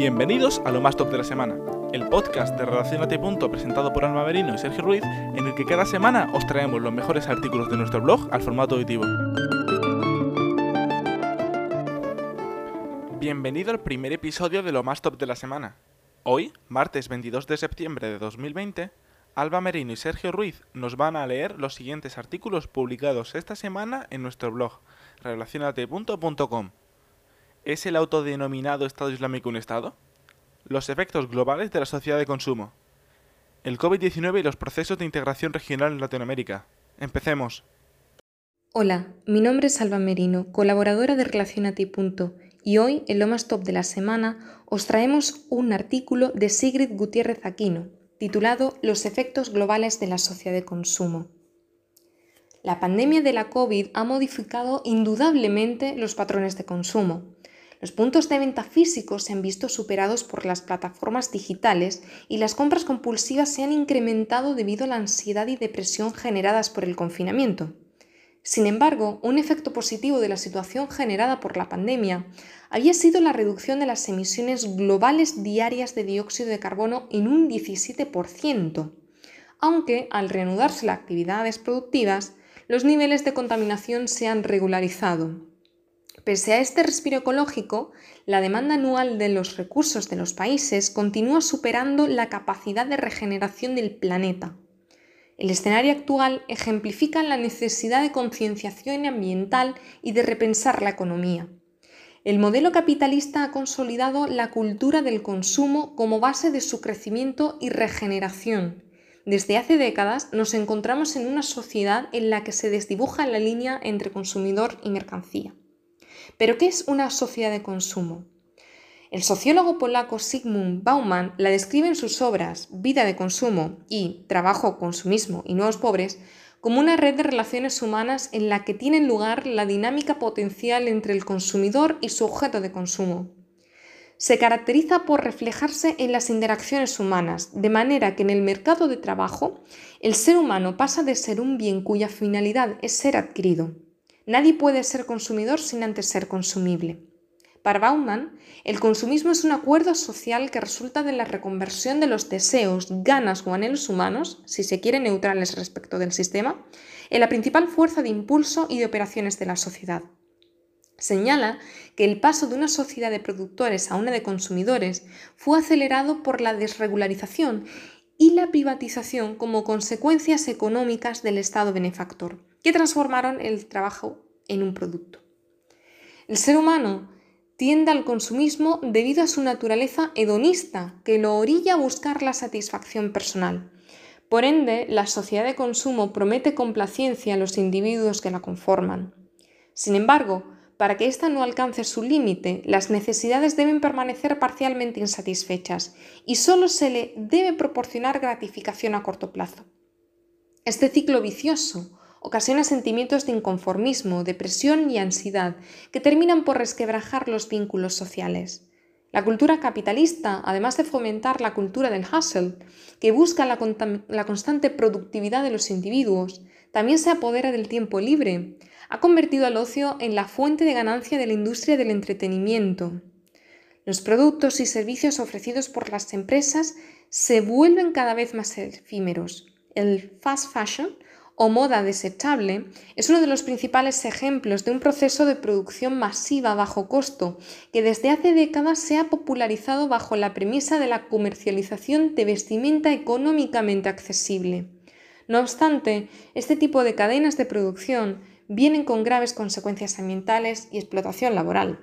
Bienvenidos a lo más top de la semana, el podcast de Relacionate Punto presentado por Alma Merino y Sergio Ruiz, en el que cada semana os traemos los mejores artículos de nuestro blog al formato auditivo. Bienvenido al primer episodio de lo más top de la semana. Hoy, martes 22 de septiembre de 2020, Alba Merino y Sergio Ruiz nos van a leer los siguientes artículos publicados esta semana en nuestro blog, relacionate.com. ¿Es el autodenominado Estado Islámico un Estado? Los efectos globales de la sociedad de consumo. El COVID-19 y los procesos de integración regional en Latinoamérica. Empecemos. Hola, mi nombre es Alba Merino, colaboradora de Relacionate. Y hoy, en lo más top de la semana, os traemos un artículo de Sigrid Gutiérrez Aquino, titulado Los efectos globales de la sociedad de consumo. La pandemia de la COVID ha modificado indudablemente los patrones de consumo. Los puntos de venta físicos se han visto superados por las plataformas digitales y las compras compulsivas se han incrementado debido a la ansiedad y depresión generadas por el confinamiento. Sin embargo, un efecto positivo de la situación generada por la pandemia había sido la reducción de las emisiones globales diarias de dióxido de carbono en un 17%, aunque al reanudarse las actividades productivas, los niveles de contaminación se han regularizado. Pese a este respiro ecológico, la demanda anual de los recursos de los países continúa superando la capacidad de regeneración del planeta. El escenario actual ejemplifica la necesidad de concienciación ambiental y de repensar la economía. El modelo capitalista ha consolidado la cultura del consumo como base de su crecimiento y regeneración. Desde hace décadas nos encontramos en una sociedad en la que se desdibuja la línea entre consumidor y mercancía. Pero ¿qué es una sociedad de consumo? El sociólogo polaco Sigmund Bauman la describe en sus obras Vida de consumo y Trabajo, consumismo y nuevos pobres como una red de relaciones humanas en la que tiene lugar la dinámica potencial entre el consumidor y su objeto de consumo. Se caracteriza por reflejarse en las interacciones humanas, de manera que en el mercado de trabajo el ser humano pasa de ser un bien cuya finalidad es ser adquirido. Nadie puede ser consumidor sin antes ser consumible. Para Bauman, el consumismo es un acuerdo social que resulta de la reconversión de los deseos, ganas o anhelos humanos, si se quiere neutrales respecto del sistema, en la principal fuerza de impulso y de operaciones de la sociedad. Señala que el paso de una sociedad de productores a una de consumidores fue acelerado por la desregularización y la privatización como consecuencias económicas del Estado benefactor, que transformaron el trabajo en un producto. El ser humano tiende al consumismo debido a su naturaleza hedonista, que lo orilla a buscar la satisfacción personal. Por ende, la sociedad de consumo promete complacencia a los individuos que la conforman. Sin embargo, para que ésta no alcance su límite, las necesidades deben permanecer parcialmente insatisfechas y solo se le debe proporcionar gratificación a corto plazo. Este ciclo vicioso ocasiona sentimientos de inconformismo, depresión y ansiedad que terminan por resquebrajar los vínculos sociales. La cultura capitalista, además de fomentar la cultura del hustle, que busca la, constante productividad de los individuos, también se apodera del tiempo libre. Ha convertido al ocio en la fuente de ganancia de la industria del entretenimiento. Los productos y servicios ofrecidos por las empresas se vuelven cada vez más efímeros. El fast fashion o moda desechable es uno de los principales ejemplos de un proceso de producción masiva bajo costo que desde hace décadas se ha popularizado bajo la premisa de la comercialización de vestimenta económicamente accesible. No obstante, este tipo de cadenas de producción vienen con graves consecuencias ambientales y explotación laboral.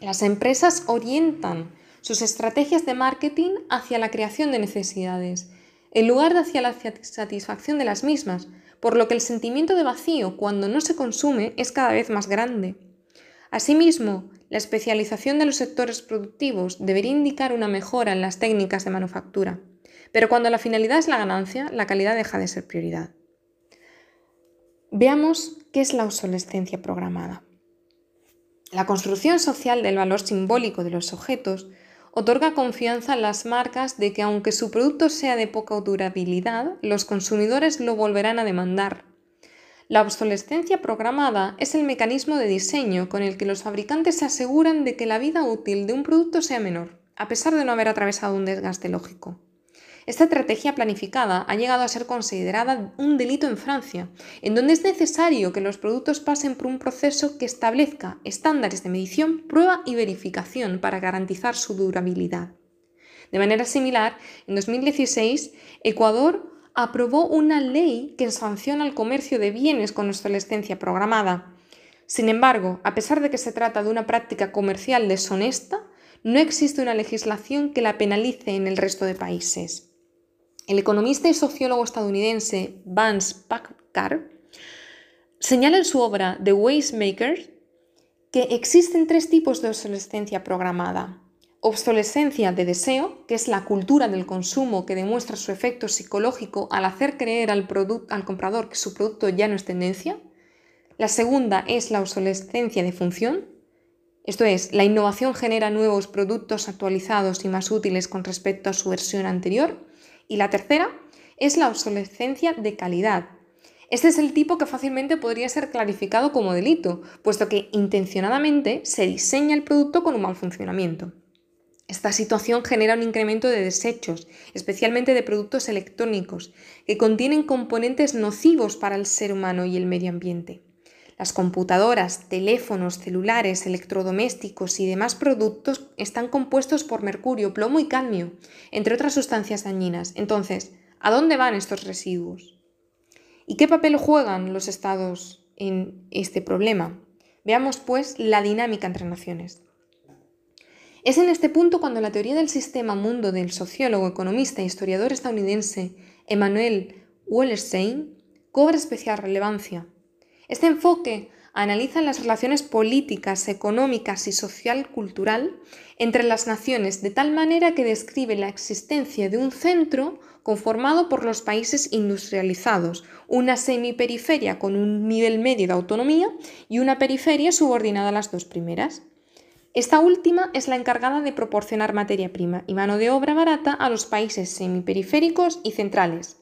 Las empresas orientan sus estrategias de marketing hacia la creación de necesidades, en lugar de hacia la satisfacción de las mismas, por lo que el sentimiento de vacío cuando no se consume es cada vez más grande. Asimismo, la especialización de los sectores productivos debería indicar una mejora en las técnicas de manufactura, pero cuando la finalidad es la ganancia, la calidad deja de ser prioridad. Veamos qué es la obsolescencia programada. La construcción social del valor simbólico de los objetos otorga confianza a las marcas de que aunque su producto sea de poca durabilidad, los consumidores lo volverán a demandar. La obsolescencia programada es el mecanismo de diseño con el que los fabricantes se aseguran de que la vida útil de un producto sea menor. a pesar de no haber atravesado un desgaste lógico. Esta estrategia planificada ha llegado a ser considerada un delito en Francia, en donde es necesario que los productos pasen por un proceso que establezca estándares de medición, prueba y verificación para garantizar su durabilidad. De manera similar, en 2016, Ecuador aprobó una ley que sanciona el comercio de bienes con obsolescencia programada. Sin embargo, a pesar de que se trata de una práctica comercial deshonesta, no existe una legislación que la penalice en el resto de países. El economista y sociólogo estadounidense Vance Packard señala en su obra The Maker que existen tres tipos de obsolescencia programada. Obsolescencia de deseo, que es la cultura del consumo que demuestra su efecto psicológico al hacer creer al comprador que su producto ya no es tendencia. La segunda es la obsolescencia de función, esto es, la innovación genera nuevos productos actualizados y más útiles con respecto a su versión anterior. Y la tercera es la obsolescencia de calidad. Este es el tipo que fácilmente podría ser clarificado como delito, puesto que intencionadamente se diseña el producto con un mal funcionamiento. Esta situación genera un incremento de desechos, especialmente de productos electrónicos, que contienen componentes nocivos para el ser humano y el medio ambiente. Las computadoras, teléfonos, celulares, electrodomésticos y demás productos están compuestos por mercurio, plomo y cadmio, entre otras sustancias dañinas. Entonces, ¿a dónde van estos residuos? ¿Y qué papel juegan los estados en este problema? Veamos pues la dinámica entre naciones. Es en este punto cuando la teoría del sistema mundo del sociólogo, economista e historiador estadounidense Emmanuel Wallerstein cobra especial relevancia. Este enfoque analiza las relaciones políticas, económicas y social-cultural entre las naciones de tal manera que describe la existencia de un centro conformado por los países industrializados, una semiperiferia con un nivel medio de autonomía y una periferia subordinada a las dos primeras. Esta última es la encargada de proporcionar materia prima y mano de obra barata a los países semiperiféricos y centrales.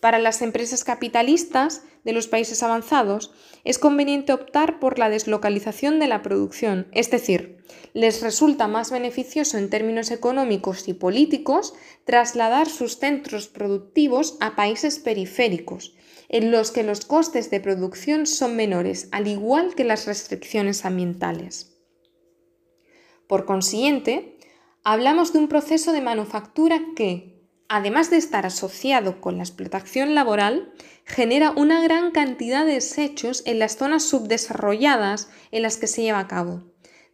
Para las empresas capitalistas de los países avanzados es conveniente optar por la deslocalización de la producción, es decir, les resulta más beneficioso en términos económicos y políticos trasladar sus centros productivos a países periféricos, en los que los costes de producción son menores, al igual que las restricciones ambientales. Por consiguiente, hablamos de un proceso de manufactura que, además de estar asociado con la explotación laboral, genera una gran cantidad de desechos en las zonas subdesarrolladas en las que se lleva a cabo.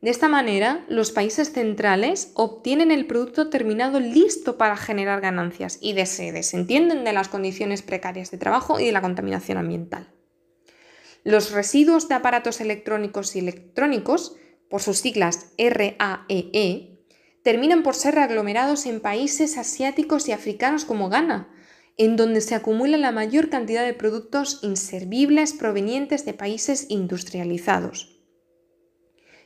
De esta manera, los países centrales obtienen el producto terminado listo para generar ganancias y se desentienden de las condiciones precarias de trabajo y de la contaminación ambiental. Los residuos de aparatos electrónicos y electrónicos, por sus siglas RAEE, e, terminan por ser aglomerados en países asiáticos y africanos como Ghana, en donde se acumula la mayor cantidad de productos inservibles provenientes de países industrializados.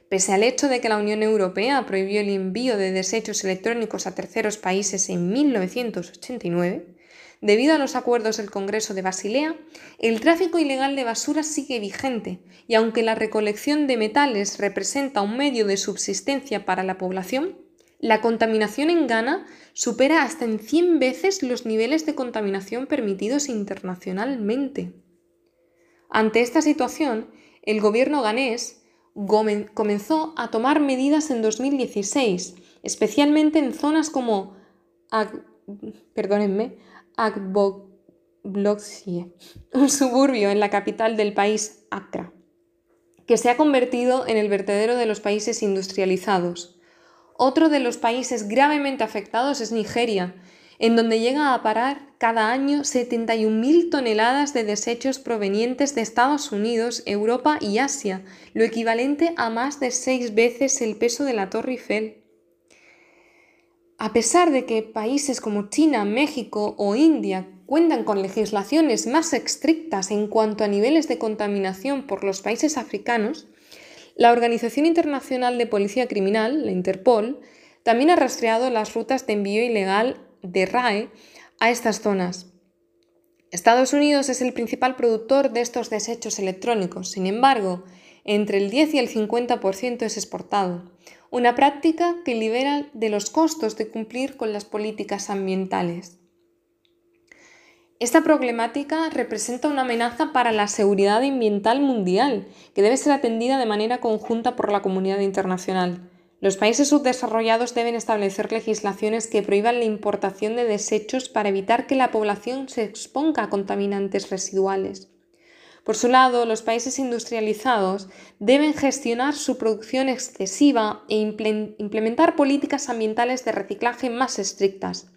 Pese al hecho de que la Unión Europea prohibió el envío de desechos electrónicos a terceros países en 1989, debido a los acuerdos del Congreso de Basilea, el tráfico ilegal de basura sigue vigente y aunque la recolección de metales representa un medio de subsistencia para la población, la contaminación en Ghana supera hasta en 100 veces los niveles de contaminación permitidos internacionalmente. Ante esta situación, el gobierno ganés comenzó a tomar medidas en 2016, especialmente en zonas como Ag perdónenme, un suburbio en la capital del país, Accra, que se ha convertido en el vertedero de los países industrializados. Otro de los países gravemente afectados es Nigeria, en donde llega a parar cada año 71.000 toneladas de desechos provenientes de Estados Unidos, Europa y Asia, lo equivalente a más de seis veces el peso de la Torre Eiffel. A pesar de que países como China, México o India cuentan con legislaciones más estrictas en cuanto a niveles de contaminación por los países africanos, la Organización Internacional de Policía Criminal, la Interpol, también ha rastreado las rutas de envío ilegal de RAE a estas zonas. Estados Unidos es el principal productor de estos desechos electrónicos, sin embargo, entre el 10 y el 50% es exportado. una práctica que libera de los costos de cumplir con las políticas ambientales. Esta problemática representa una amenaza para la seguridad ambiental mundial, que debe ser atendida de manera conjunta por la comunidad internacional. Los países subdesarrollados deben establecer legislaciones que prohíban la importación de desechos para evitar que la población se exponga a contaminantes residuales. Por su lado, los países industrializados deben gestionar su producción excesiva e implementar políticas ambientales de reciclaje más estrictas.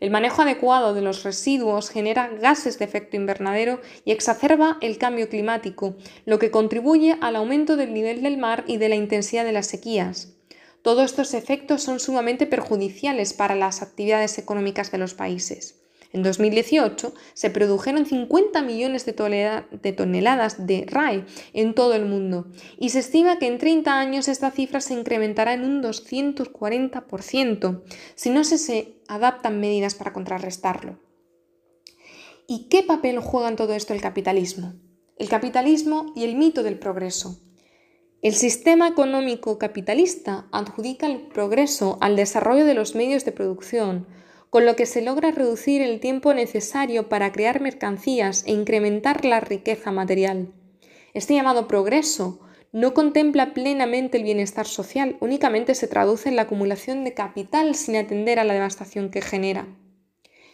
El manejo adecuado de los residuos genera gases de efecto invernadero y exacerba el cambio climático, lo que contribuye al aumento del nivel del mar y de la intensidad de las sequías. Todos estos efectos son sumamente perjudiciales para las actividades económicas de los países. En 2018 se produjeron 50 millones de, toneladas de RAE en todo el mundo y se estima que en 30 años esta cifra se incrementará en un 240% si no se adaptan medidas para contrarrestarlo. ¿Y qué papel juega en todo esto el capitalismo? El capitalismo y el mito del progreso. El sistema económico capitalista adjudica el progreso al desarrollo de los medios de producción, con lo que se logra reducir el tiempo necesario para crear mercancías e incrementar la riqueza material. Este llamado progreso no contempla plenamente el bienestar social, únicamente se traduce en la acumulación de capital sin atender a la devastación que genera.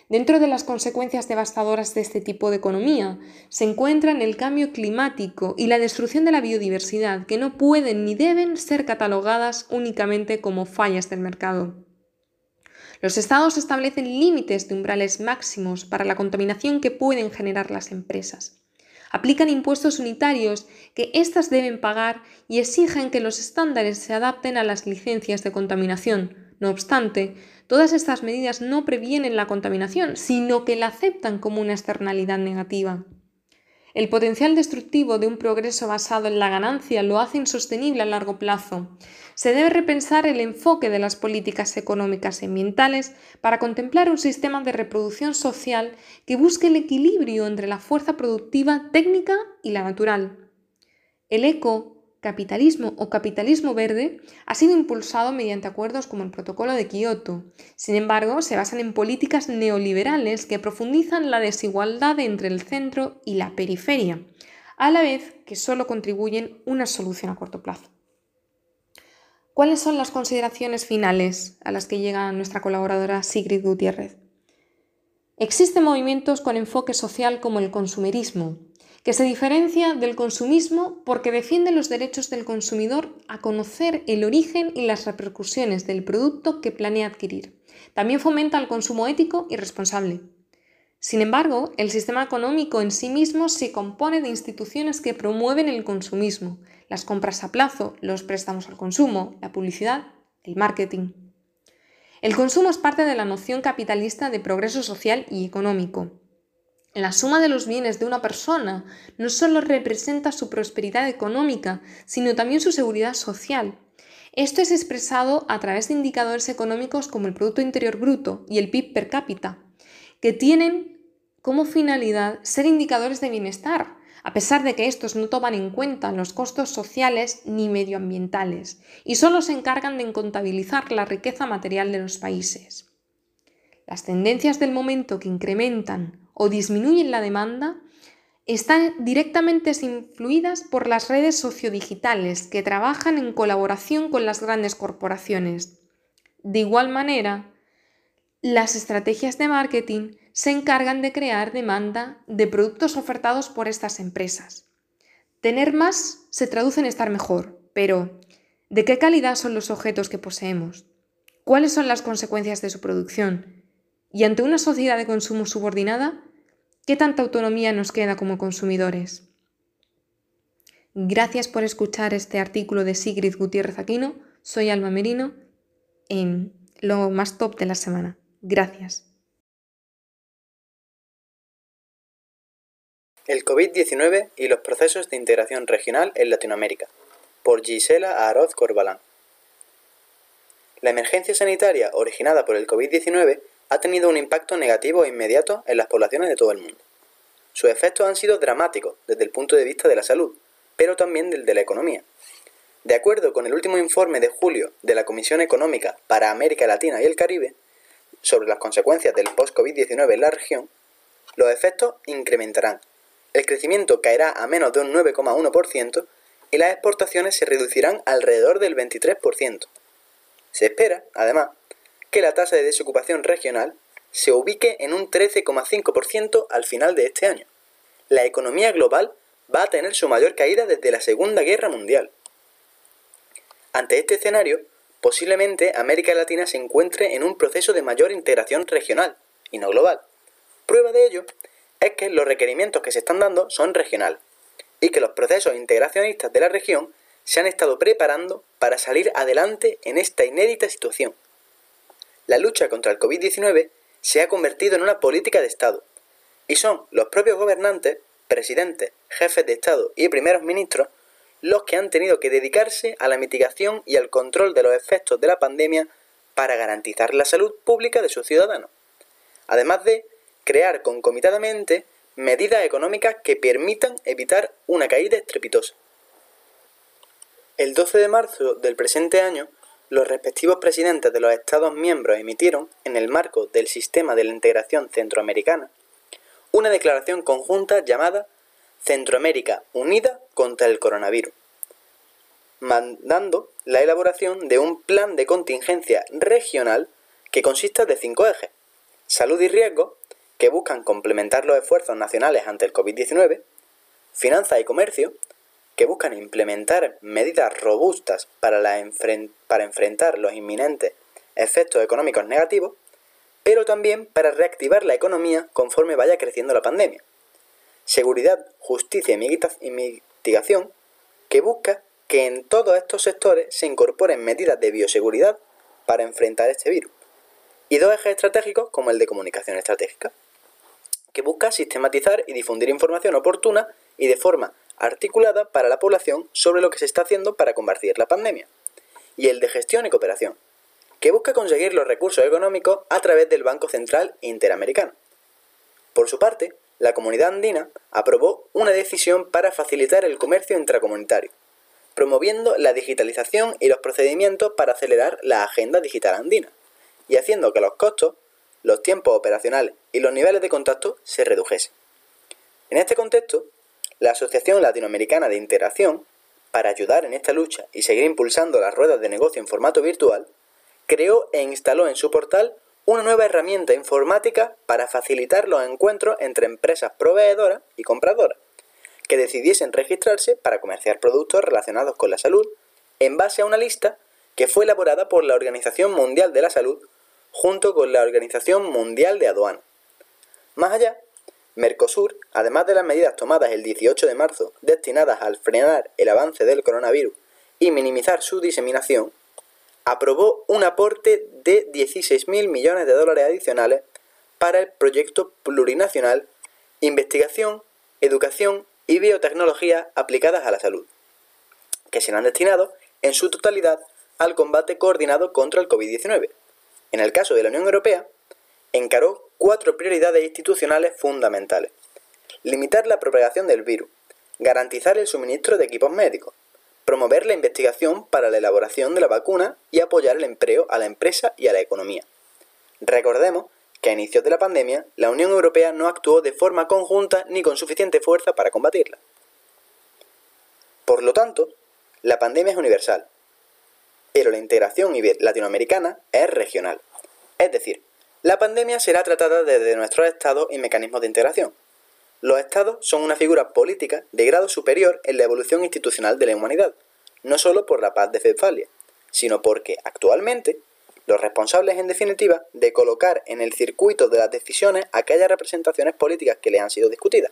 Dentro de las consecuencias devastadoras de este tipo de economía se encuentran el cambio climático y la destrucción de la biodiversidad, que no pueden ni deben ser catalogadas únicamente como fallas del mercado. Los estados establecen límites de umbrales máximos para la contaminación que pueden generar las empresas. Aplican impuestos unitarios que éstas deben pagar y exigen que los estándares se adapten a las licencias de contaminación. No obstante, Todas estas medidas no previenen la contaminación, sino que la aceptan como una externalidad negativa. El potencial destructivo de un progreso basado en la ganancia lo hace insostenible a largo plazo. Se debe repensar el enfoque de las políticas económicas y ambientales para contemplar un sistema de reproducción social que busque el equilibrio entre la fuerza productiva técnica y la natural. El eco capitalismo o capitalismo verde ha sido impulsado mediante acuerdos como el Protocolo de Kioto. Sin embargo, se basan en políticas neoliberales que profundizan la desigualdad entre el centro y la periferia, a la vez que solo contribuyen una solución a corto plazo. ¿Cuáles son las consideraciones finales a las que llega nuestra colaboradora Sigrid Gutiérrez? Existen movimientos con enfoque social como el consumerismo, que se diferencia del consumismo porque defiende los derechos del consumidor a conocer el origen y las repercusiones del producto que planea adquirir. También fomenta el consumo ético y responsable. Sin embargo, el sistema económico en sí mismo se compone de instituciones que promueven el consumismo, las compras a plazo, los préstamos al consumo, la publicidad, el marketing. El consumo es parte de la noción capitalista de progreso social y económico. La suma de los bienes de una persona no solo representa su prosperidad económica, sino también su seguridad social. Esto es expresado a través de indicadores económicos como el Producto Interior Bruto y el PIB per cápita, que tienen como finalidad ser indicadores de bienestar, a pesar de que estos no toman en cuenta los costos sociales ni medioambientales, y solo se encargan de contabilizar la riqueza material de los países. Las tendencias del momento que incrementan o disminuyen la demanda están directamente influidas por las redes sociodigitales que trabajan en colaboración con las grandes corporaciones. De igual manera, las estrategias de marketing se encargan de crear demanda de productos ofertados por estas empresas. Tener más se traduce en estar mejor, pero ¿de qué calidad son los objetos que poseemos? ¿Cuáles son las consecuencias de su producción? Y ante una sociedad de consumo subordinada, ¿qué tanta autonomía nos queda como consumidores? Gracias por escuchar este artículo de Sigrid Gutiérrez Aquino. Soy Alma Merino en lo más top de la semana. Gracias. El COVID-19 y los procesos de integración regional en Latinoamérica, por Gisela Aroz Corbalán. La emergencia sanitaria originada por el COVID-19 ha tenido un impacto negativo e inmediato en las poblaciones de todo el mundo. Sus efectos han sido dramáticos desde el punto de vista de la salud, pero también del de la economía. De acuerdo con el último informe de julio de la Comisión Económica para América Latina y el Caribe sobre las consecuencias del post-COVID-19 en la región, los efectos incrementarán. El crecimiento caerá a menos de un 9,1% y las exportaciones se reducirán alrededor del 23%. Se espera, además, que la tasa de desocupación regional se ubique en un 13,5% al final de este año. La economía global va a tener su mayor caída desde la Segunda Guerra Mundial. Ante este escenario, posiblemente América Latina se encuentre en un proceso de mayor integración regional y no global. Prueba de ello es que los requerimientos que se están dando son regionales y que los procesos integracionistas de la región se han estado preparando para salir adelante en esta inédita situación. La lucha contra el COVID-19 se ha convertido en una política de Estado y son los propios gobernantes, presidentes, jefes de Estado y primeros ministros los que han tenido que dedicarse a la mitigación y al control de los efectos de la pandemia para garantizar la salud pública de sus ciudadanos, además de crear concomitantemente medidas económicas que permitan evitar una caída estrepitosa. El 12 de marzo del presente año, los respectivos presidentes de los Estados miembros emitieron, en el marco del sistema de la integración centroamericana, una declaración conjunta llamada Centroamérica Unida contra el Coronavirus, mandando la elaboración de un plan de contingencia regional que consista de cinco ejes. Salud y riesgo, que buscan complementar los esfuerzos nacionales ante el COVID-19, finanzas y comercio, que buscan implementar medidas robustas para, para enfrentar los inminentes efectos económicos negativos, pero también para reactivar la economía conforme vaya creciendo la pandemia seguridad, justicia y mitigación, que busca que en todos estos sectores se incorporen medidas de bioseguridad para enfrentar este virus. Y dos ejes estratégicos como el de comunicación estratégica, que busca sistematizar y difundir información oportuna y de forma articulada para la población sobre lo que se está haciendo para combatir la pandemia. Y el de gestión y cooperación, que busca conseguir los recursos económicos a través del Banco Central Interamericano. Por su parte, la comunidad andina aprobó una decisión para facilitar el comercio intracomunitario, promoviendo la digitalización y los procedimientos para acelerar la agenda digital andina, y haciendo que los costos, los tiempos operacionales y los niveles de contacto se redujesen. En este contexto, la Asociación Latinoamericana de Integración, para ayudar en esta lucha y seguir impulsando las ruedas de negocio en formato virtual, creó e instaló en su portal una nueva herramienta informática para facilitar los encuentros entre empresas proveedoras y compradoras, que decidiesen registrarse para comerciar productos relacionados con la salud en base a una lista que fue elaborada por la Organización Mundial de la Salud junto con la Organización Mundial de Aduana. Más allá, Mercosur, además de las medidas tomadas el 18 de marzo destinadas al frenar el avance del coronavirus y minimizar su diseminación, aprobó un aporte de 16.000 millones de dólares adicionales para el proyecto plurinacional Investigación, Educación y Biotecnología aplicadas a la salud, que serán destinados en su totalidad al combate coordinado contra el COVID-19. En el caso de la Unión Europea, encaró cuatro prioridades institucionales fundamentales. Limitar la propagación del virus, garantizar el suministro de equipos médicos, promover la investigación para la elaboración de la vacuna y apoyar el empleo a la empresa y a la economía. Recordemos que a inicios de la pandemia la Unión Europea no actuó de forma conjunta ni con suficiente fuerza para combatirla. Por lo tanto, la pandemia es universal, pero la integración latinoamericana es regional. Es decir, la pandemia será tratada desde nuestros estados y mecanismos de integración, los estados son una figura política de grado superior en la evolución institucional de la humanidad, no solo por la paz de Westfalia, sino porque, actualmente, los responsables, en definitiva, de colocar en el circuito de las decisiones aquellas representaciones políticas que le han sido discutidas.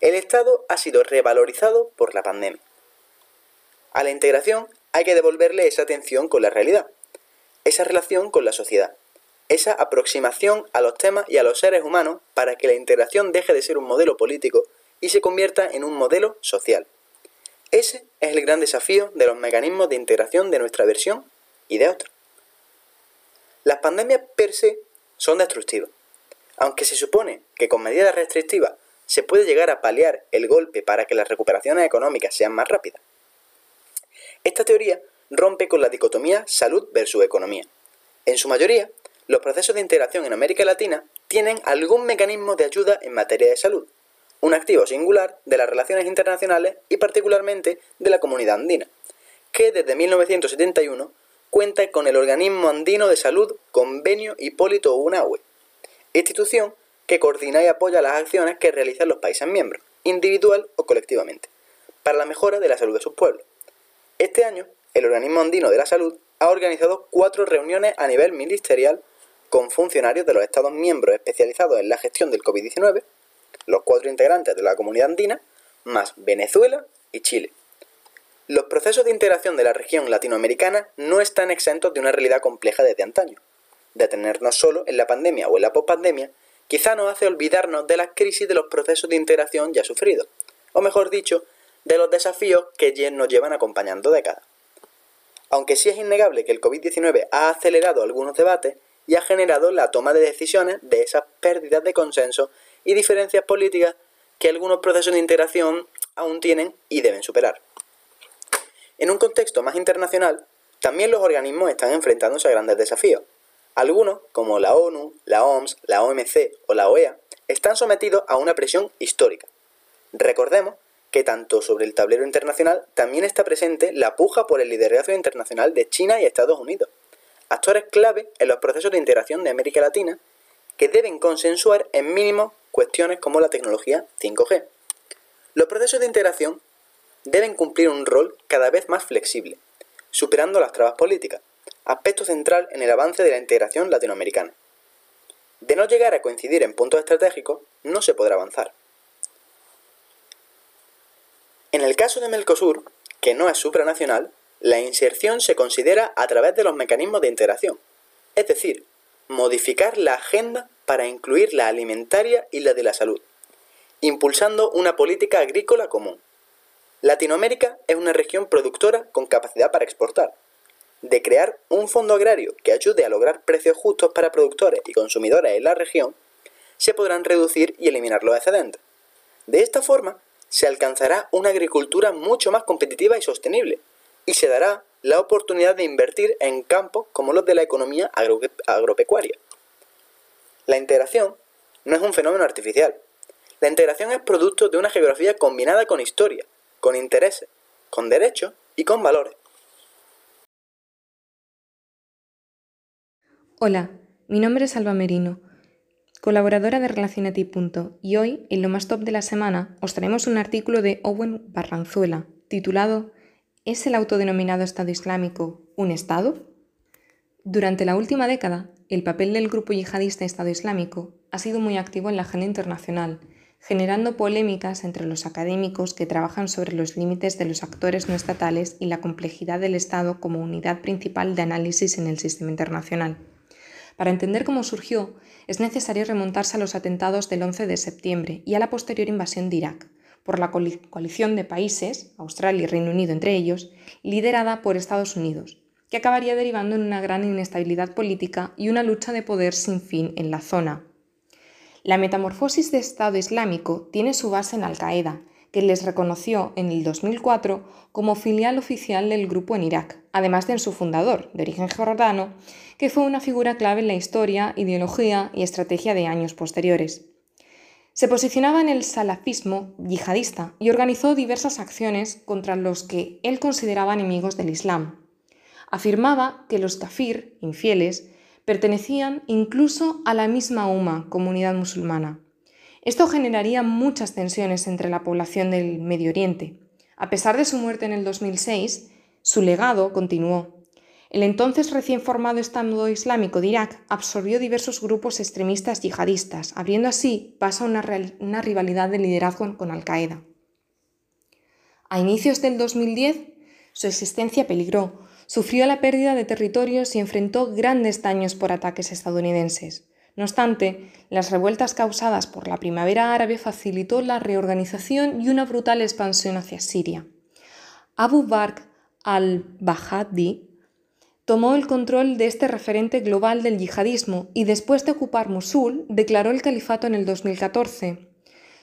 El Estado ha sido revalorizado por la pandemia. A la integración hay que devolverle esa atención con la realidad, esa relación con la sociedad, esa aproximación a los temas y a los seres humanos para que la integración deje de ser un modelo político y se convierta en un modelo social. Ese es el gran desafío de los mecanismos de integración de nuestra versión y de otra. Las pandemias per se son destructivas, aunque se supone que con medidas restrictivas se puede llegar a paliar el golpe para que las recuperaciones económicas sean más rápidas. Esta teoría rompe con la dicotomía salud versus economía. En su mayoría, los procesos de integración en América Latina tienen algún mecanismo de ayuda en materia de salud, un activo singular de las relaciones internacionales y particularmente de la comunidad andina, que desde 1971 cuenta con el Organismo Andino de Salud Convenio Hipólito Unahue, institución que coordina y apoya las acciones que realizan los países miembros, individual o colectivamente, para la mejora de la salud de sus pueblos. Este año, el Organismo Andino de la Salud ha organizado cuatro reuniones a nivel ministerial con funcionarios de los Estados miembros especializados en la gestión del COVID-19, los cuatro integrantes de la comunidad andina, más Venezuela y Chile. Los procesos de integración de la región latinoamericana no están exentos de una realidad compleja desde antaño. Detenernos solo en la pandemia o en la pospandemia quizá nos hace olvidarnos de las crisis de los procesos de integración ya sufridos, o mejor dicho, de los desafíos que nos llevan acompañando décadas. Aunque sí es innegable que el COVID-19 ha acelerado algunos debates y ha generado la toma de decisiones de esas pérdidas de consenso y diferencias políticas que algunos procesos de integración aún tienen y deben superar. En un contexto más internacional, también los organismos están enfrentándose a grandes desafíos. Algunos, como la ONU, la OMS, la OMC o la OEA, están sometidos a una presión histórica. Recordemos que tanto sobre el tablero internacional también está presente la puja por el liderazgo internacional de China y Estados Unidos, actores clave en los procesos de integración de América Latina que deben consensuar en mínimo cuestiones como la tecnología 5G. Los procesos de integración deben cumplir un rol cada vez más flexible, superando las trabas políticas, aspecto central en el avance de la integración latinoamericana. De no llegar a coincidir en puntos estratégicos, no se podrá avanzar. En el caso de Melcosur, que no es supranacional, la inserción se considera a través de los mecanismos de integración, es decir, modificar la agenda para incluir la alimentaria y la de la salud, impulsando una política agrícola común. Latinoamérica es una región productora con capacidad para exportar. De crear un fondo agrario que ayude a lograr precios justos para productores y consumidores en la región, se podrán reducir y eliminar los excedentes. De esta forma, se alcanzará una agricultura mucho más competitiva y sostenible, y se dará la oportunidad de invertir en campos como los de la economía agropecuaria. La integración no es un fenómeno artificial. La integración es producto de una geografía combinada con historia, con intereses, con derechos y con valores. Hola, mi nombre es Alba Merino colaboradora de Relacionati. y hoy, en lo más top de la semana, os traemos un artículo de Owen Barranzuela, titulado ¿Es el autodenominado Estado Islámico un Estado? Durante la última década, el papel del grupo yihadista Estado Islámico ha sido muy activo en la agenda internacional, generando polémicas entre los académicos que trabajan sobre los límites de los actores no estatales y la complejidad del Estado como unidad principal de análisis en el sistema internacional. Para entender cómo surgió, es necesario remontarse a los atentados del 11 de septiembre y a la posterior invasión de Irak por la coalición de países, Australia y Reino Unido entre ellos, liderada por Estados Unidos, que acabaría derivando en una gran inestabilidad política y una lucha de poder sin fin en la zona. La metamorfosis de Estado Islámico tiene su base en Al-Qaeda, que les reconoció en el 2004 como filial oficial del grupo en Irak, además de en su fundador, de origen jordano, que fue una figura clave en la historia, ideología y estrategia de años posteriores. Se posicionaba en el salafismo yihadista y organizó diversas acciones contra los que él consideraba enemigos del Islam. Afirmaba que los kafir, infieles, pertenecían incluso a la misma UMA, comunidad musulmana. Esto generaría muchas tensiones entre la población del Medio Oriente. A pesar de su muerte en el 2006, su legado continuó. El entonces recién formado Estado Islámico de Irak absorbió diversos grupos extremistas yihadistas, abriendo así paso a una, una rivalidad de liderazgo con Al-Qaeda. A inicios del 2010, su existencia peligró, sufrió la pérdida de territorios y enfrentó grandes daños por ataques estadounidenses. No obstante, las revueltas causadas por la primavera árabe facilitó la reorganización y una brutal expansión hacia Siria. Abu Bakr al-Bahadi tomó el control de este referente global del yihadismo y después de ocupar Mosul declaró el califato en el 2014.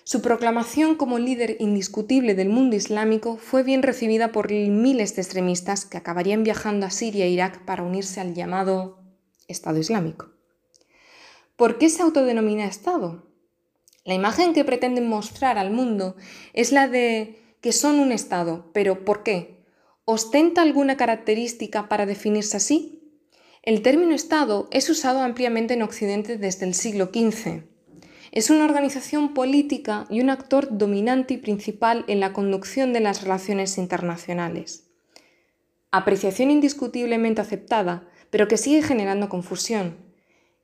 Su proclamación como líder indiscutible del mundo islámico fue bien recibida por miles de extremistas que acabarían viajando a Siria e Irak para unirse al llamado Estado Islámico. ¿Por qué se autodenomina Estado? La imagen que pretenden mostrar al mundo es la de que son un Estado, pero ¿por qué? ¿Ostenta alguna característica para definirse así? El término Estado es usado ampliamente en Occidente desde el siglo XV. Es una organización política y un actor dominante y principal en la conducción de las relaciones internacionales. Apreciación indiscutiblemente aceptada, pero que sigue generando confusión.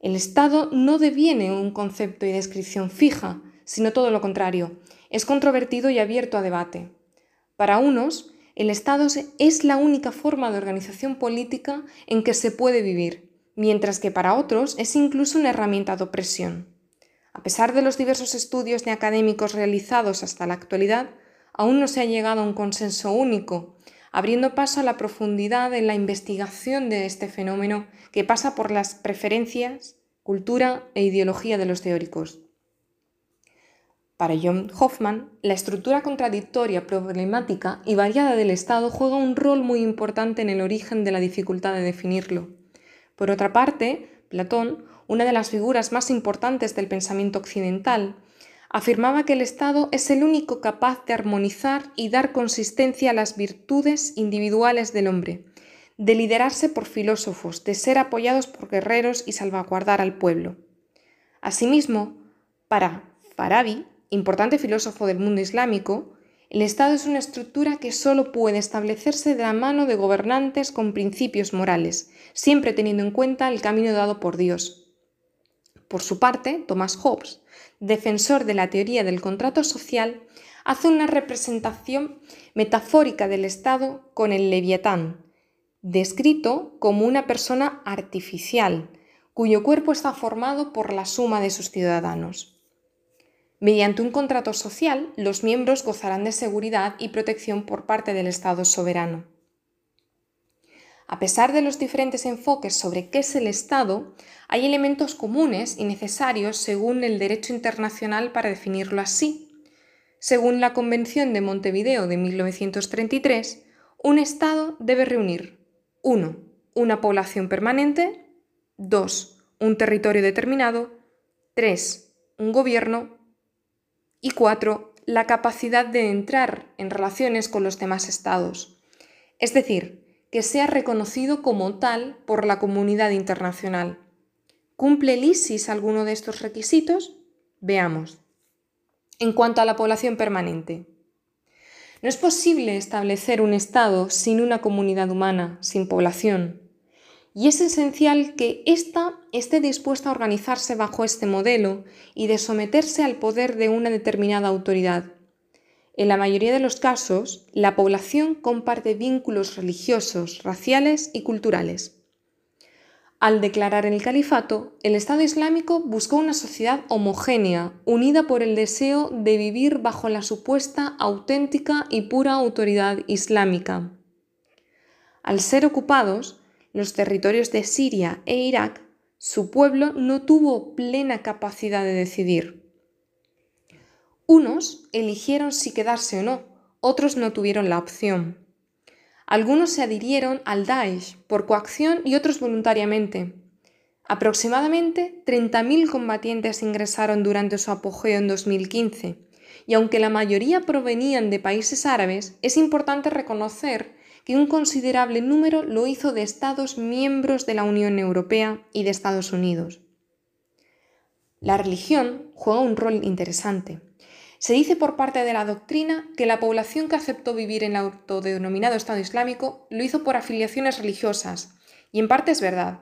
El Estado no deviene un concepto y descripción fija, sino todo lo contrario, es controvertido y abierto a debate. Para unos, el Estado es la única forma de organización política en que se puede vivir, mientras que para otros es incluso una herramienta de opresión. A pesar de los diversos estudios de académicos realizados hasta la actualidad, aún no se ha llegado a un consenso único, abriendo paso a la profundidad en la investigación de este fenómeno que pasa por las preferencias, cultura e ideología de los teóricos. Para John Hoffman, la estructura contradictoria, problemática y variada del Estado juega un rol muy importante en el origen de la dificultad de definirlo. Por otra parte, Platón, una de las figuras más importantes del pensamiento occidental, afirmaba que el Estado es el único capaz de armonizar y dar consistencia a las virtudes individuales del hombre, de liderarse por filósofos, de ser apoyados por guerreros y salvaguardar al pueblo. Asimismo, para Farabi, importante filósofo del mundo islámico, el Estado es una estructura que solo puede establecerse de la mano de gobernantes con principios morales, siempre teniendo en cuenta el camino dado por Dios. Por su parte, Thomas Hobbes, defensor de la teoría del contrato social, hace una representación metafórica del Estado con el leviatán, descrito como una persona artificial, cuyo cuerpo está formado por la suma de sus ciudadanos. Mediante un contrato social, los miembros gozarán de seguridad y protección por parte del Estado soberano. A pesar de los diferentes enfoques sobre qué es el Estado, hay elementos comunes y necesarios según el derecho internacional para definirlo así. Según la Convención de Montevideo de 1933, un Estado debe reunir 1. Una población permanente, 2. Un territorio determinado, 3. Un gobierno y cuatro, la capacidad de entrar en relaciones con los demás estados, es decir, que sea reconocido como tal por la comunidad internacional. ¿Cumple el ISIS alguno de estos requisitos? Veamos. En cuanto a la población permanente, no es posible establecer un Estado sin una comunidad humana, sin población y es esencial que ésta esté dispuesta a organizarse bajo este modelo y de someterse al poder de una determinada autoridad. En la mayoría de los casos, la población comparte vínculos religiosos, raciales y culturales. Al declarar el califato, el Estado Islámico buscó una sociedad homogénea, unida por el deseo de vivir bajo la supuesta auténtica y pura autoridad islámica. Al ser ocupados, los territorios de Siria e Irak, su pueblo no tuvo plena capacidad de decidir. Unos eligieron si quedarse o no, otros no tuvieron la opción. Algunos se adhirieron al Daesh por coacción y otros voluntariamente. Aproximadamente 30.000 combatientes ingresaron durante su apogeo en 2015, y aunque la mayoría provenían de países árabes, es importante reconocer que un considerable número lo hizo de Estados miembros de la Unión Europea y de Estados Unidos. La religión juega un rol interesante. Se dice por parte de la doctrina que la población que aceptó vivir en el autodenominado Estado Islámico lo hizo por afiliaciones religiosas, y en parte es verdad.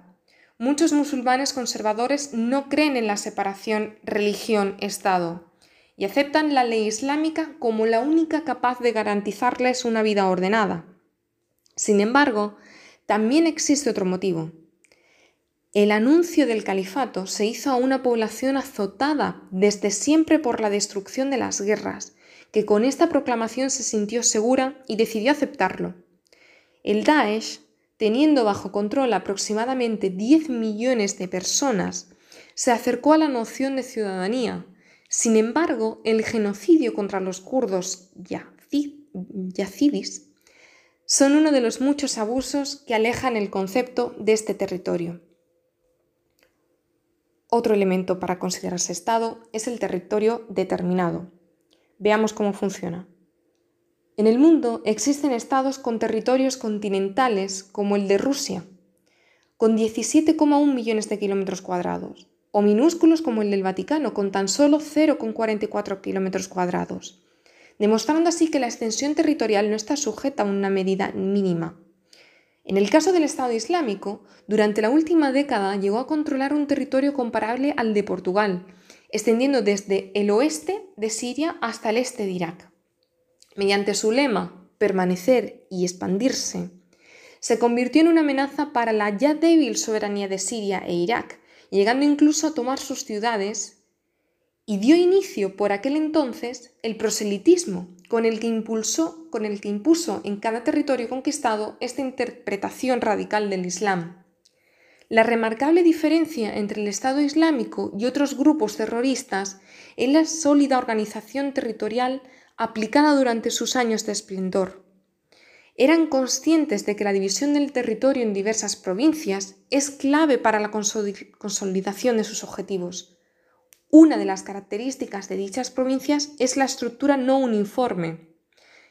Muchos musulmanes conservadores no creen en la separación religión-Estado y aceptan la ley islámica como la única capaz de garantizarles una vida ordenada. Sin embargo, también existe otro motivo. El anuncio del califato se hizo a una población azotada desde siempre por la destrucción de las guerras, que con esta proclamación se sintió segura y decidió aceptarlo. El Daesh, teniendo bajo control aproximadamente 10 millones de personas, se acercó a la noción de ciudadanía, Sin embargo, el genocidio contra los kurdos yazidis son uno de los muchos abusos que alejan el concepto de este territorio. Otro elemento para considerarse Estado es el territorio determinado. Veamos cómo funciona. En el mundo existen estados con territorios continentales como el de Rusia, con 17,1 millones de kilómetros cuadrados, o minúsculos como el del Vaticano, con tan solo 0,44 kilómetros cuadrados, demostrando así que la extensión territorial no está sujeta a una medida mínima. En el caso del Estado Islámico, durante la última década llegó a controlar un territorio comparable al de Portugal, extendiendo desde el oeste de Siria hasta el este de Irak. Mediante su lema, permanecer y expandirse, se convirtió en una amenaza para la ya débil soberanía de Siria e Irak, llegando incluso a tomar sus ciudades, y dio inicio por aquel entonces el proselitismo, con el que impulsó, con el que impuso en cada territorio conquistado esta interpretación radical del Islam. La remarcable diferencia entre el Estado Islámico y otros grupos terroristas es la sólida organización territorial aplicada durante sus años de esplendor. Eran conscientes de que la división del territorio en diversas provincias es clave para la consolidación de sus objetivos. Una de las características de dichas provincias es la estructura no uniforme.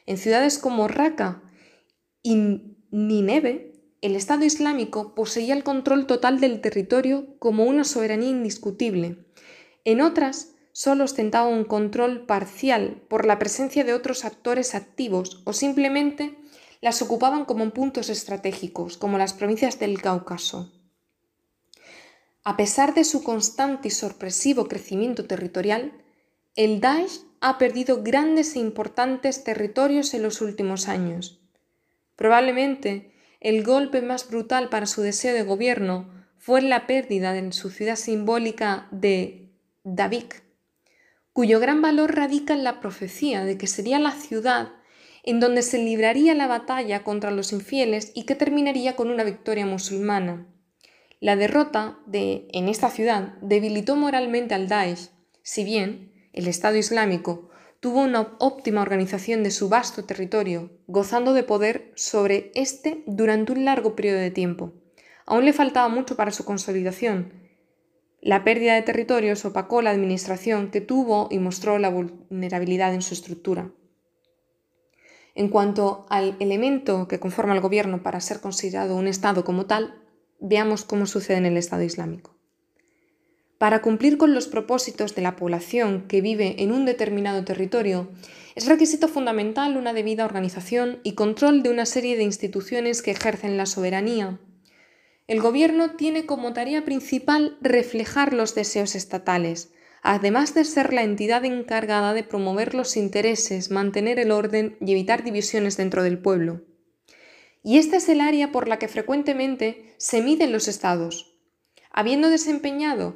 En ciudades como Raqqa y Nineve, el Estado Islámico poseía el control total del territorio como una soberanía indiscutible. En otras, solo ostentaba un control parcial por la presencia de otros actores activos o simplemente las ocupaban como puntos estratégicos, como las provincias del Cáucaso. A pesar de su constante y sorpresivo crecimiento territorial, el Daesh ha perdido grandes e importantes territorios en los últimos años. Probablemente el golpe más brutal para su deseo de gobierno fue la pérdida de su ciudad simbólica de Davik, cuyo gran valor radica en la profecía de que sería la ciudad en donde se libraría la batalla contra los infieles y que terminaría con una victoria musulmana. La derrota de, en esta ciudad debilitó moralmente al Daesh, si bien el Estado Islámico tuvo una óptima organización de su vasto territorio, gozando de poder sobre éste durante un largo periodo de tiempo. Aún le faltaba mucho para su consolidación. La pérdida de territorios opacó la administración que tuvo y mostró la vulnerabilidad en su estructura. En cuanto al elemento que conforma el gobierno para ser considerado un Estado como tal, Veamos cómo sucede en el Estado Islámico. Para cumplir con los propósitos de la población que vive en un determinado territorio, es requisito fundamental una debida organización y control de una serie de instituciones que ejercen la soberanía. El gobierno tiene como tarea principal reflejar los deseos estatales, además de ser la entidad encargada de promover los intereses, mantener el orden y evitar divisiones dentro del pueblo y esta es el área por la que frecuentemente se miden los estados. Habiendo desempeñado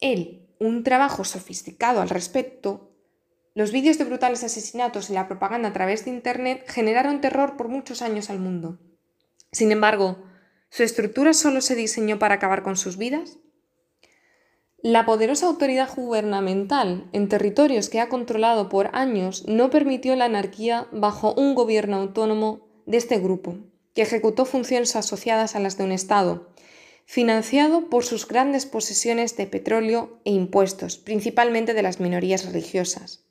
él un trabajo sofisticado al respecto, los vídeos de brutales asesinatos y la propaganda a través de Internet generaron terror por muchos años al mundo. Sin embargo, ¿su estructura solo se diseñó para acabar con sus vidas? La poderosa autoridad gubernamental en territorios que ha controlado por años no permitió la anarquía bajo un gobierno autónomo de este grupo, que ejecutó funciones asociadas a las de un Estado, financiado por sus grandes posesiones de petróleo e impuestos, principalmente de las minorías religiosas.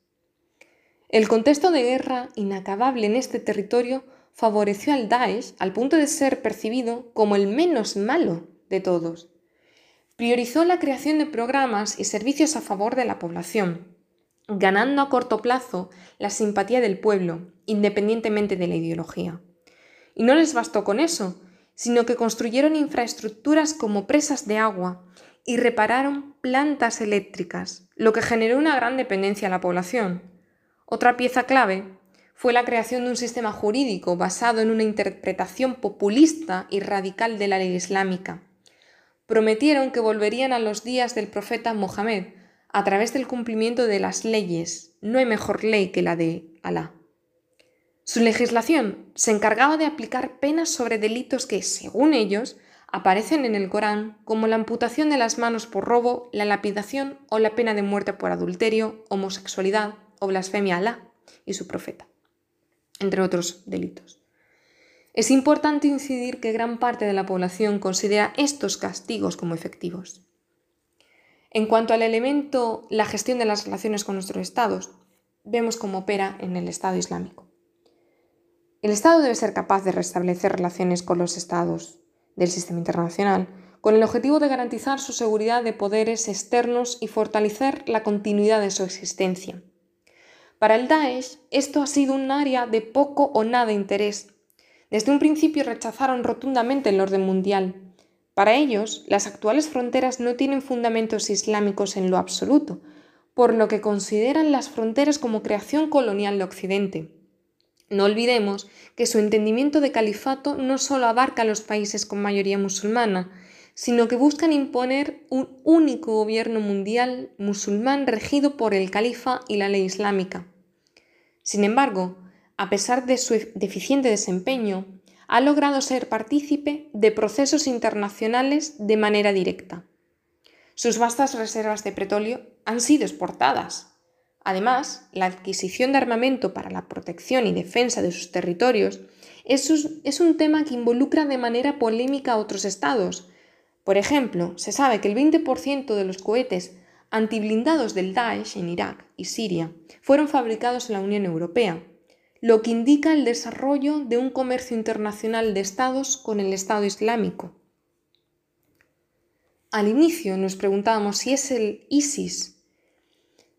El contexto de guerra inacabable en este territorio favoreció al Daesh al punto de ser percibido como el menos malo de todos. Priorizó la creación de programas y servicios a favor de la población, ganando a corto plazo la simpatía del pueblo, independientemente de la ideología. Y no les bastó con eso, sino que construyeron infraestructuras como presas de agua y repararon plantas eléctricas, lo que generó una gran dependencia a la población. Otra pieza clave fue la creación de un sistema jurídico basado en una interpretación populista y radical de la ley islámica. Prometieron que volverían a los días del profeta Mohammed a través del cumplimiento de las leyes. No hay mejor ley que la de Alá. Su legislación se encargaba de aplicar penas sobre delitos que, según ellos, aparecen en el Corán como la amputación de las manos por robo, la lapidación o la pena de muerte por adulterio, homosexualidad o blasfemia a Alá y su profeta, entre otros delitos. Es importante incidir que gran parte de la población considera estos castigos como efectivos. En cuanto al elemento la gestión de las relaciones con nuestros estados, vemos cómo opera en el Estado Islámico. El Estado debe ser capaz de restablecer relaciones con los estados del sistema internacional con el objetivo de garantizar su seguridad de poderes externos y fortalecer la continuidad de su existencia. Para el Daesh, esto ha sido un área de poco o nada interés. Desde un principio rechazaron rotundamente el orden mundial. Para ellos, las actuales fronteras no tienen fundamentos islámicos en lo absoluto, por lo que consideran las fronteras como creación colonial de Occidente. No olvidemos que su entendimiento de califato no solo abarca los países con mayoría musulmana, sino que buscan imponer un único gobierno mundial musulmán regido por el califa y la ley islámica. Sin embargo, a pesar de su deficiente desempeño, ha logrado ser partícipe de procesos internacionales de manera directa. Sus vastas reservas de petróleo han sido exportadas, Además, la adquisición de armamento para la protección y defensa de sus territorios es, un tema que involucra de manera polémica a otros estados. Por ejemplo, se sabe que el 20% de los cohetes antiblindados del Daesh en Irak y Siria fueron fabricados en la Unión Europea, lo que indica el desarrollo de un comercio internacional de estados con el Estado Islámico. Al inicio nos preguntábamos si es el ISIS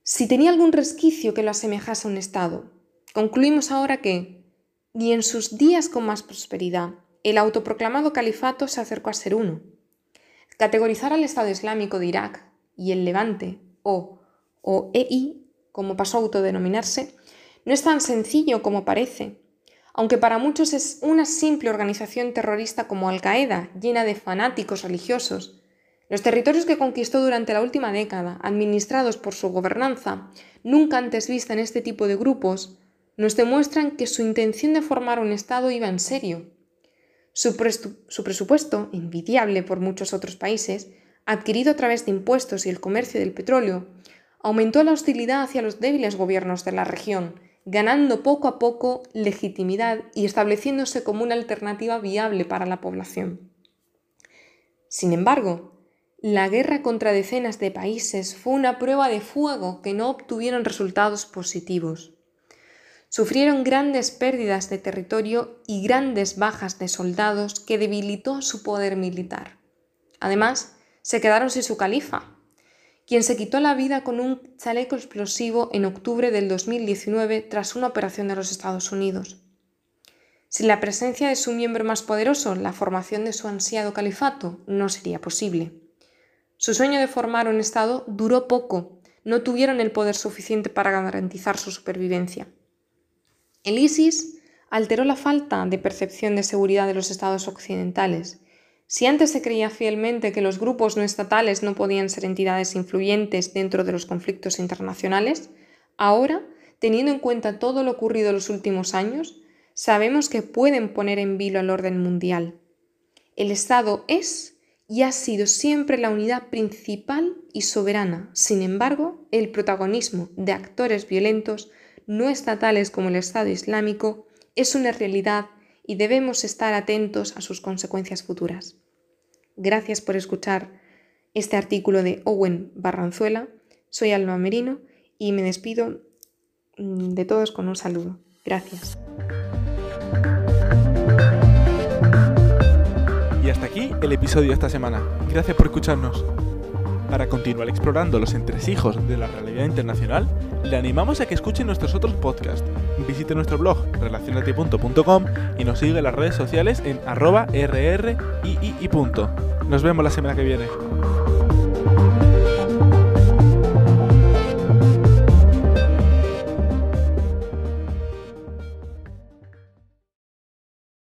si tenía algún resquicio que lo asemejase a un Estado. Concluimos ahora que, ni en sus días con más prosperidad, el autoproclamado califato se acercó a ser uno. Categorizar al Estado Islámico de Irak y el Levante, o, o EI, como pasó a autodenominarse, no es tan sencillo como parece, aunque para muchos es una simple organización terrorista como Al-Qaeda, llena de fanáticos religiosos, los territorios que conquistó durante la última década, administrados por su gobernanza, nunca antes vista en este tipo de grupos, nos demuestran que su intención de formar un Estado iba en serio. Su, presupuesto, envidiable por muchos otros países, adquirido a través de impuestos y el comercio del petróleo, aumentó la hostilidad hacia los débiles gobiernos de la región, ganando poco a poco legitimidad y estableciéndose como una alternativa viable para la población. Sin embargo, la guerra contra decenas de países fue una prueba de fuego que no obtuvieron resultados positivos. Sufrieron grandes pérdidas de territorio y grandes bajas de soldados que debilitó su poder militar. Además, se quedaron sin su califa, quien se quitó la vida con un chaleco explosivo en octubre del 2019 tras una operación de los Estados Unidos. Sin la presencia de su miembro más poderoso, la formación de su ansiado califato no sería posible. Su sueño de formar un Estado duró poco, no tuvieron el poder suficiente para garantizar su supervivencia. El ISIS alteró la falta de percepción de seguridad de los estados occidentales. Si antes se creía fielmente que los grupos no estatales no podían ser entidades influyentes dentro de los conflictos internacionales, ahora, teniendo en cuenta todo lo ocurrido en los últimos años, sabemos que pueden poner en vilo al orden mundial. El Estado es y ha sido siempre la unidad principal y soberana. Sin embargo, el protagonismo de actores violentos no estatales como el Estado Islámico es una realidad y debemos estar atentos a sus consecuencias futuras. Gracias por escuchar este artículo de Owen Barranzuela. Soy Alma Merino y me despido mm, de todos con un saludo. Gracias. Y hasta aquí el episodio de esta semana. Gracias por escucharnos. Para continuar explorando los entresijos de la realidad internacional, le animamos a que escuche nuestros otros podcasts. Visite nuestro blog relacionate.com y nos siga en las redes sociales en arroba rr Nos vemos la semana que viene.